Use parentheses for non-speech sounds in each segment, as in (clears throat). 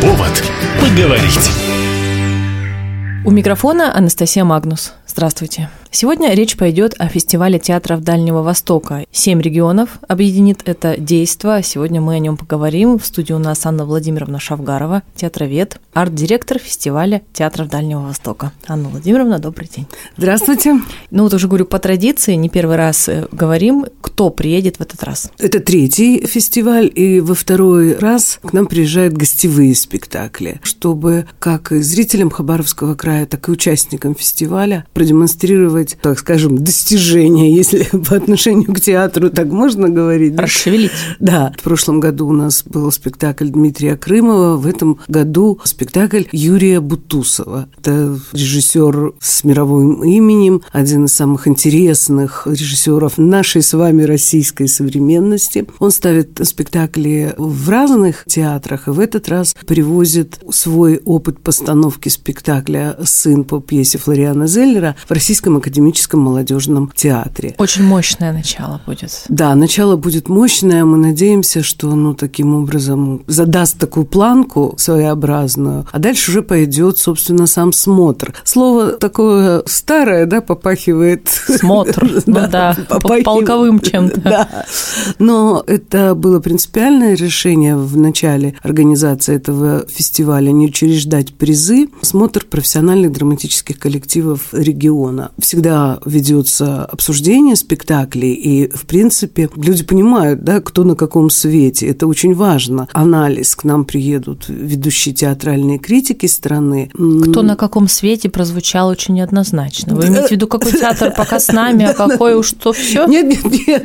Повод поговорить. У микрофона Анастасия Магнус. Здравствуйте. Сегодня речь пойдет о фестивале театров Дальнего Востока. Семь регионов объединит это действо. Сегодня мы о нем поговорим. В студии у нас Анна Владимировна Шавгарова, театровед, арт-директор фестиваля театров Дальнего Востока. Анна Владимировна, добрый день. Здравствуйте. Ну вот уже говорю по традиции, не первый раз э, говорим, кто приедет в этот раз. Это третий фестиваль, и во второй раз к нам приезжают гостевые спектакли, чтобы как и зрителям Хабаровского края, так и участникам фестиваля продемонстрировать, так скажем, достижения, если (laughs) по отношению к театру так можно говорить. Расшевелить. Да. В прошлом году у нас был спектакль Дмитрия Крымова, в этом году спектакль Юрия Бутусова. Это режиссер с мировым именем, один из самых интересных режиссеров нашей с вами российской современности. Он ставит спектакли в разных театрах, и в этот раз привозит свой опыт постановки спектакля «Сын» по пьесе Флориана Зеллера в Российском академическом молодежном театре. Очень мощное начало будет. Да, начало будет мощное. Мы надеемся, что оно таким образом задаст такую планку своеобразную, а дальше уже пойдет, собственно, сам смотр. Слово такое старое, да, попахивает... Смотр, (laughs) ну да, полковым чем-то. Да. Но это было принципиальное решение в начале организации этого фестиваля не учреждать призы. Смотр профессиональных драматических коллективов региона. Всегда ведется обсуждение спектаклей, и, в принципе, люди понимают, да, кто на каком свете. Это очень важно. Анализ. К нам приедут ведущие театральные критики страны. Кто на каком свете прозвучал очень неоднозначно. Вы имеете в виду, какой театр пока с нами, а (laughs) какой уж то все? Нет, нет, нет.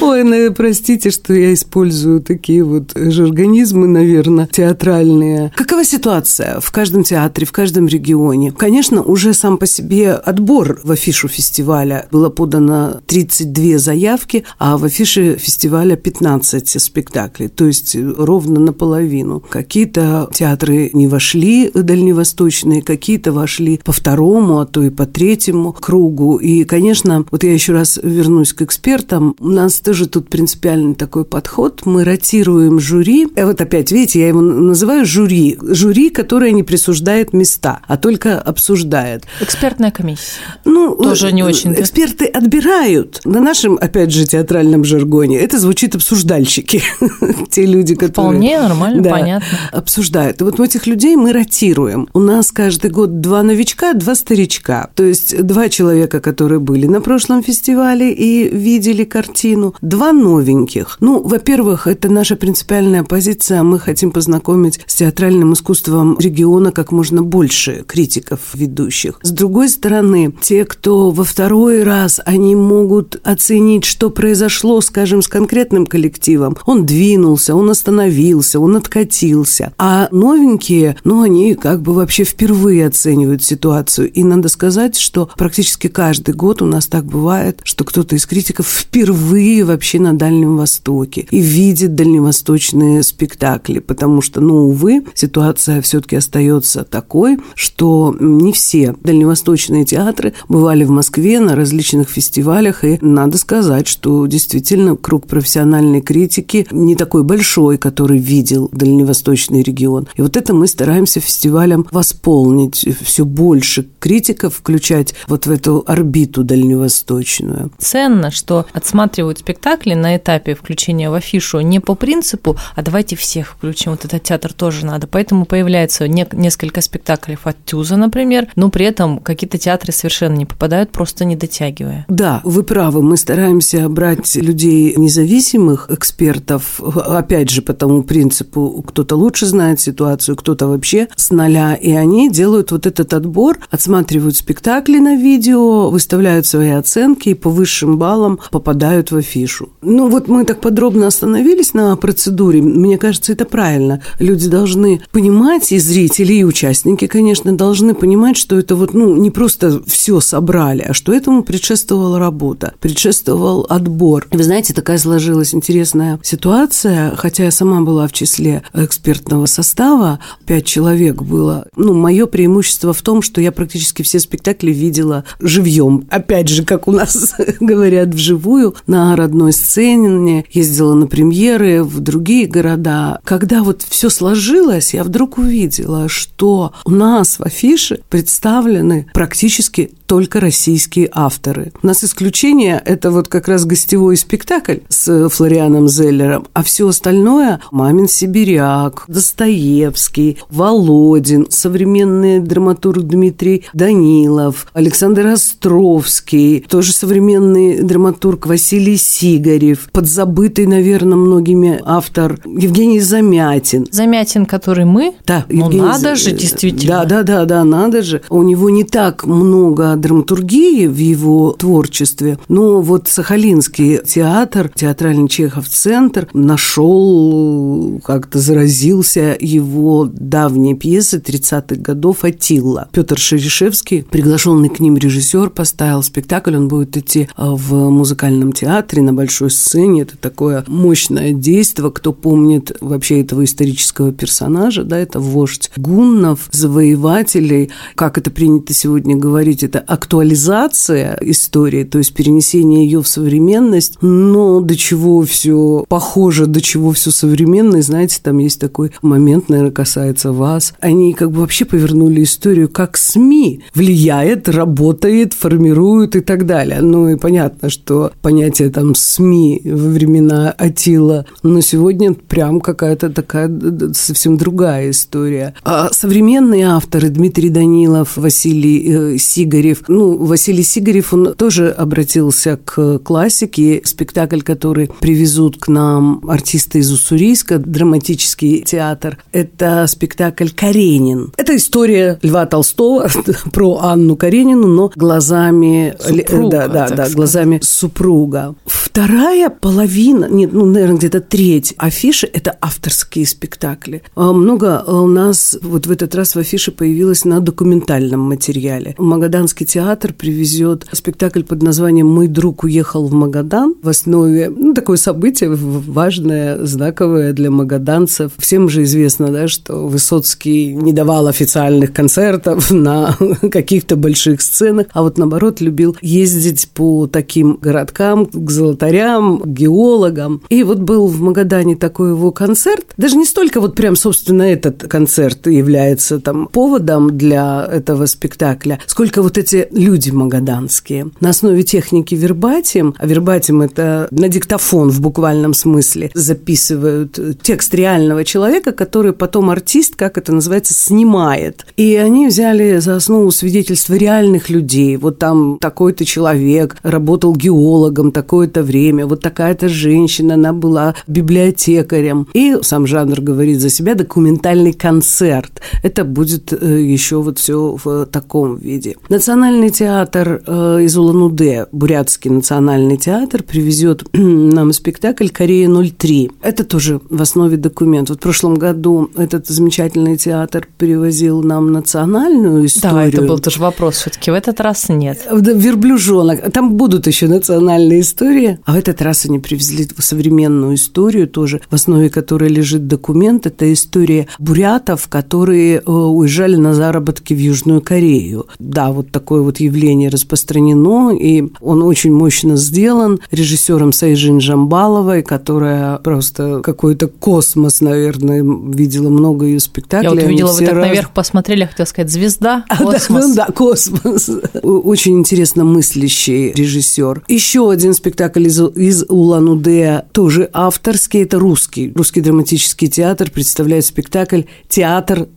Ой, ну, простите, что я использую такие вот жаргонизмы, наверное, театральные. Какова ситуация в каждом театре, в каждом регионе? Конечно, уже сам по себе отбор в афишу фестиваля. Было подано 32 заявки, а в афише фестиваля 15 спектаклей, то есть ровно наполовину. Какие-то театры не вошли дальневосточные, какие-то вошли по второму, а то и по третьему кругу. И, конечно, вот я еще раз вернусь к экспертам. У нас тоже тут принципиальный такой подход. Мы ротируем жюри. И вот опять, видите, я его называю жюри. Жюри, которое не присуждает места, а только обсуждает. Экспертная комиссия? Ну, тоже не очень. Эксперты отбирают. На нашем, опять же, театральном жаргоне это звучит обсуждальщики. (laughs) Те люди, которые... Вполне нормально, да, понятно. Обсуждают. И вот этих людей мы ротируем. У нас каждый год два новичка, два старичка. То есть два человека, которые были на прошлом фестивале и видели картину, два новеньких. Ну, во-первых, это наша принципиальная позиция. Мы хотим познакомить с театральным искусством региона как можно больше критиков ведущих. С другой стороны, те, кто во второй раз, они могут оценить, что произошло, скажем, с конкретным коллективом. Он двинулся, он остановился, он откатился. А новенькие, ну, они как бы вообще впервые оценивают ситуацию. И надо сказать, что практически каждый год у нас так бывает, что кто-то из критиков впервые вообще на Дальнем Востоке и видит дальневосточные спектакли, потому что, ну, увы, ситуация все-таки остается такой, что не все дальневосточные театры бывали в Москве на различных фестивалях, и надо сказать, что действительно круг профессиональной критики не такой большой, который видел дальневосточный регион. И вот это мы стараемся фестивалем восполнить, все больше критиков включать вот в эту орбиту дальневосточную. Ценно, что отсматривают спектакли на этапе включения в афишу не по принципу, а давайте всех включим, вот этот театр тоже надо. Поэтому появляется несколько спектаклей от Тюза, например, но при этом какие-то театры совершенно не попадают, просто не дотягивая. Да, вы правы. Мы стараемся брать людей независимых экспертов, опять же, по тому принципу, кто-то лучше знает ситуацию, кто-то вообще с нуля, и они делают вот этот отбор, отсматривают спектакли на видео, выставляют свои оценки и по высшим баллам попадают в афишу. Ну вот мы так подробно остановились на процедуре. Мне кажется, это правильно. Люди должны понимать, и зрители, и участники, конечно, должны понимать, что это вот, ну, не просто все собрали, а что этому предшествовала работа, предшествовал отбор. Вы знаете, такая сложилась интересная ситуация, хотя я сама была в числе экспертного состава, пять человек было. Ну, мое преимущество в том, что я практически все спектакли видела живьем. Опять же, как у нас (laughs) говорят, вживую, на родной сцене, ездила на премьеры в другие города. Когда вот все сложилось, я вдруг увидела, что у нас в афише представлены практически только российские авторы. У нас исключение – это вот как раз гостевой спектакль с Флорианом Зеллером, а все остальное – Мамин Сибиряк, Достоевский, Володин, современный драматург Дмитрий Данилов, Александр Островский, тоже современный драматург Василий Сигарев, подзабытый, наверное, многими автор Евгений Замятин. Замятин, который мы? Да. Ну, Евгений надо же, действительно. Да, да, да, да, надо же. У него не так много драматургии в его творчестве, но вот Сахалинский театр, театральный Чехов центр нашел, как-то заразился его давней пьесы 30-х годов «Атилла». Петр Шерешевский, приглашенный к ним режиссер, поставил спектакль, он будет идти а, в музыкальном театре на большой сцене, это такое мощное действие, кто помнит вообще этого исторического персонажа, да, это вождь гуннов, завоевателей, как это принято сегодня говорить, это актуализация истории, то есть перенесение ее в современность, но до чего все похоже, до чего все современное, знаете, там есть такой момент, наверное, касается вас. Они как бы вообще повернули историю, как СМИ влияет, работает, формирует и так далее. Ну и понятно, что понятие там СМИ во времена Атила, но сегодня прям какая-то такая совсем другая история. А современные авторы Дмитрий Данилов, Василий э, Сигарев, Сигарев. Ну, Василий Сигарев, он тоже обратился к классике. Спектакль, который привезут к нам артисты из Уссурийска, драматический театр, это спектакль «Каренин». Это история Льва Толстого (laughs) про Анну Каренину, но глазами... Супруга, да, да, да, глазами супруга. Вторая половина, нет, ну, наверное, где-то треть афиши – это авторские спектакли. А много у нас вот в этот раз в афише появилось на документальном материале. Магаданский театр привезет спектакль под названием «Мой друг уехал в Магадан». В основе, ну, такое событие важное, знаковое для магаданцев. Всем же известно, да, что Высоцкий не давал официальных концертов (laughs) на каких-то больших сценах, а вот наоборот любил ездить по таким городкам, к золотарям, к геологам. И вот был в Магадане такой его концерт. Даже не столько вот прям, собственно, этот концерт является там поводом для этого спектакля, сколько вот эти эти люди магаданские. На основе техники вербатим, а вербатим – это на диктофон в буквальном смысле, записывают текст реального человека, который потом артист, как это называется, снимает. И они взяли за основу свидетельства реальных людей. Вот там такой-то человек работал геологом такое-то время, вот такая-то женщина, она была библиотекарем. И сам жанр говорит за себя документальный концерт. Это будет э, еще вот все в таком виде. Национальный Национальный театр э, из Улан-Удэ, Бурятский национальный театр, привезет (clears throat) нам спектакль «Корея-03». Это тоже в основе документ. Вот в прошлом году этот замечательный театр привозил нам национальную историю. Да, это был тоже вопрос все-таки. В этот раз нет. Верблюжонок. Там будут еще национальные истории. А в этот раз они привезли современную историю тоже, в основе которой лежит документ. Это история бурятов, которые э, уезжали на заработки в Южную Корею. Да, вот такой такое вот явление распространено, и он очень мощно сделан режиссером Сайжин Жамбаловой, которая просто какой-то космос, наверное, видела много ее спектаклей. Я вот видела, вы так раз... наверх посмотрели, хотела сказать, звезда, (laughs) космос. А, да, ну, да, космос. Очень интересно мыслящий режиссер. Еще один спектакль из, из Улан-Удэ, тоже авторский, это русский. Русский драматический театр представляет спектакль «Театр.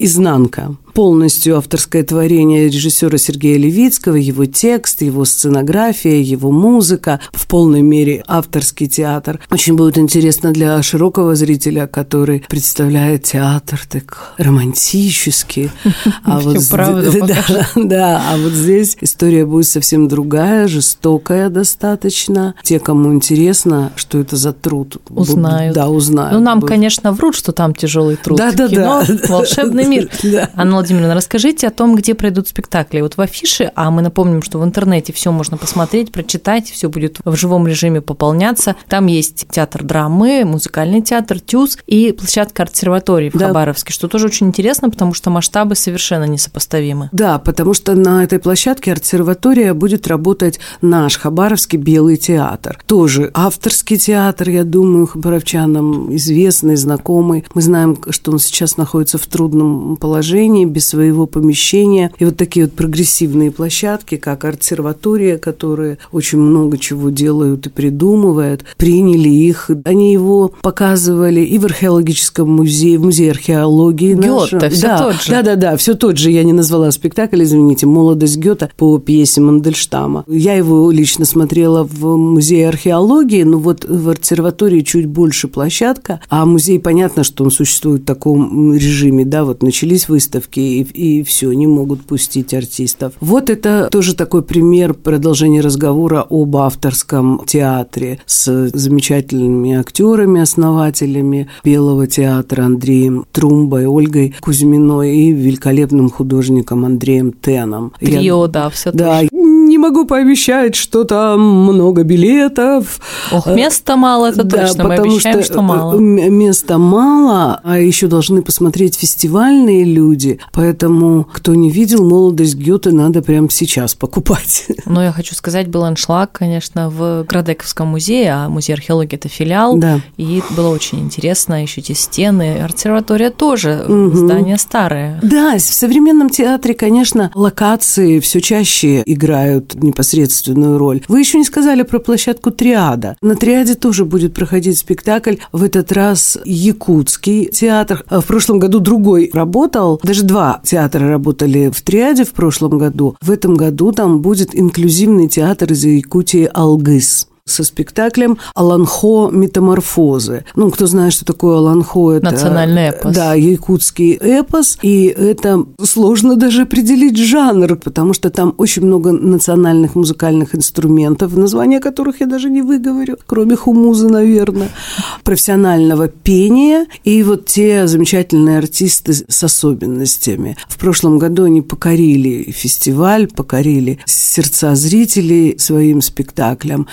Изнанка» полностью авторское творение режиссера Сергея Левицкого, его текст, его сценография, его музыка, в полной мере авторский театр. Очень будет интересно для широкого зрителя, который представляет театр так романтически. А вот да, а вот здесь история будет совсем другая, жестокая достаточно. Те, кому интересно, что это за труд, узнают. Да, узнают. Ну, нам, конечно, врут, что там тяжелый труд. Да, да, да. Волшебный мир. (laughs) Анна Владимировна, расскажите о том, где пройдут спектакли. Вот в афише, а мы напомним, что в интернете все можно посмотреть, прочитать, все будет в живом режиме пополняться. Там есть театр драмы, музыкальный театр, ТЮЗ и площадка консерватории в да. Хабаровске, что тоже очень интересно, потому что масштабы совершенно несопоставимы. Да, потому что на этой площадке артсерватория будет работать наш Хабаровский белый театр. Тоже авторский театр, я думаю, хабаровчанам известный, знакомый. Мы знаем, что он сейчас находится в трудном положении, без своего помещения. И вот такие вот прогрессивные площадки, как артсерватория, которые очень много чего делают и придумывают, приняли их. Они его показывали и в археологическом музее, в музее археологии. Гёте, все да, тот же. Да, да, да, все тот же. Я не назвала спектакль, извините, «Молодость Гёта» по пьесе Мандельштама. Я его лично смотрела в музее археологии, но вот в обсерватории чуть больше площадка, а музей, понятно, что он существует в таком режиме, да, вот начались выставки и, и все, не могут пустить артистов. Вот это тоже такой пример продолжения разговора об авторском театре с замечательными актерами, основателями Белого театра Андреем Трумбой, Ольгой Кузьминой и великолепным художником Андреем Теном. Трио, Я, да, все Да, тоже. Не могу пообещать, что там много билетов. Ох, места мало, это да, точно, мы обещаем, что, что мало. Э, места мало, а еще должны посмотреть фестивальные люди, поэтому, кто не видел «Молодость Гёте», надо прямо сейчас покупать. (laughs) Но я хочу сказать, был аншлаг, конечно, в Градековском музее, а музей археологии – это филиал, да. и было очень интересно, еще эти стены, обсерватория тоже, угу. здание старое. Да, в современном театре, конечно, локации все чаще играют непосредственную роль. Вы еще не сказали про площадку «Триада». На «Триаде» тоже будет проходить спектакль, в этот раз якутский театр. В прошлом году другой работал, даже два театра работали в «Триаде» в прошлом году. В этом году там будет инклюзивный театр из Якутии «Алгыс» со спектаклем «Аланхо. Метаморфозы». Ну, кто знает, что такое Аланхо, это... Национальный эпос. Да, якутский эпос, и это сложно даже определить жанр, потому что там очень много национальных музыкальных инструментов, названия которых я даже не выговорю, кроме хумузы, наверное, профессионального пения и вот те замечательные артисты с особенностями. В прошлом году они покорили фестиваль, покорили сердца зрителей своим спектаклем.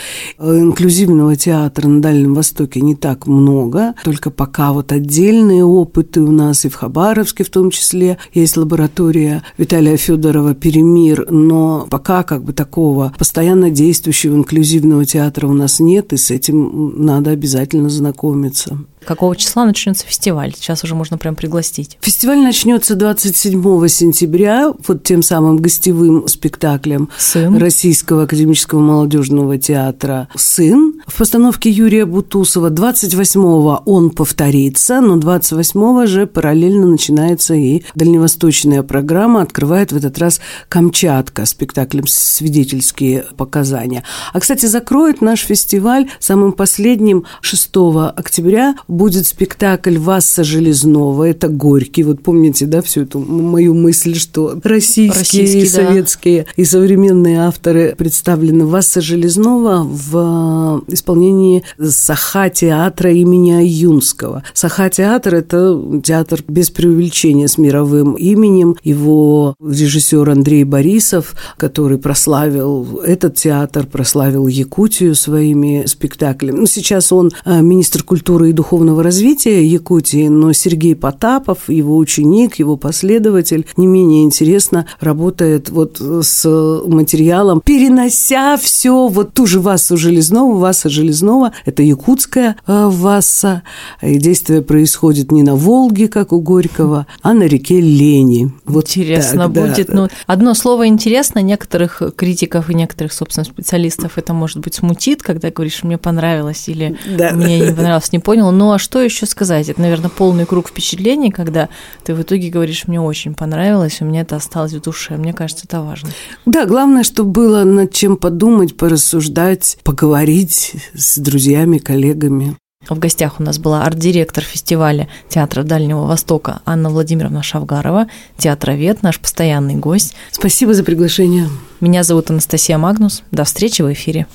Э, инклюзивного театра на Дальнем Востоке не так много, только пока вот отдельные опыты у нас и в Хабаровске в том числе есть лаборатория Виталия Федорова «Перемир», но пока как бы такого постоянно действующего инклюзивного театра у нас нет, и с этим надо обязательно знакомиться. Какого числа начнется фестиваль? Сейчас уже можно прям пригласить. Фестиваль начнется 27 сентября, вот тем самым гостевым спектаклем Сын. Российского академического молодежного театра «Сын». В постановке Юрия Бутусова 28-го он повторится, но 28-го же параллельно начинается и дальневосточная программа, открывает в этот раз Камчатка спектаклем «Свидетельские показания». А, кстати, закроет наш фестиваль самым последним 6 октября будет спектакль Васса Железнова, это Горький. Вот помните, да, всю эту мою мысль, что российские, российские и советские да. и современные авторы представлены. Васса Железнова в исполнении Саха-театра имени Аюнского. Саха-театр – это театр без преувеличения с мировым именем. Его режиссер Андрей Борисов, который прославил этот театр, прославил Якутию своими спектаклями. Ну, сейчас он а, министр культуры и духовного духовного развития Якутии, но Сергей Потапов, его ученик, его последователь, не менее интересно работает вот с материалом, перенося все, вот ту же Вассу Железнову, Васа Железнова, это якутская э, Васса, и действие происходит не на Волге, как у Горького, а на реке Лени. Вот интересно так, будет. Да. Ну, одно слово интересно, некоторых критиков и некоторых, собственно, специалистов это, может быть, смутит, когда говоришь, мне понравилось или да. мне не понравилось, не понял, но а что еще сказать? Это, наверное, полный круг впечатлений, когда ты в итоге говоришь, мне очень понравилось, у меня это осталось в душе. Мне кажется, это важно. Да, главное, чтобы было над чем подумать, порассуждать, поговорить с друзьями, коллегами. В гостях у нас была арт-директор фестиваля театра Дальнего Востока Анна Владимировна Шавгарова, театровед, наш постоянный гость. Спасибо за приглашение. Меня зовут Анастасия Магнус. До встречи в эфире.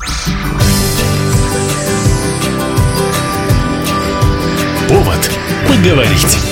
Повод поговорить.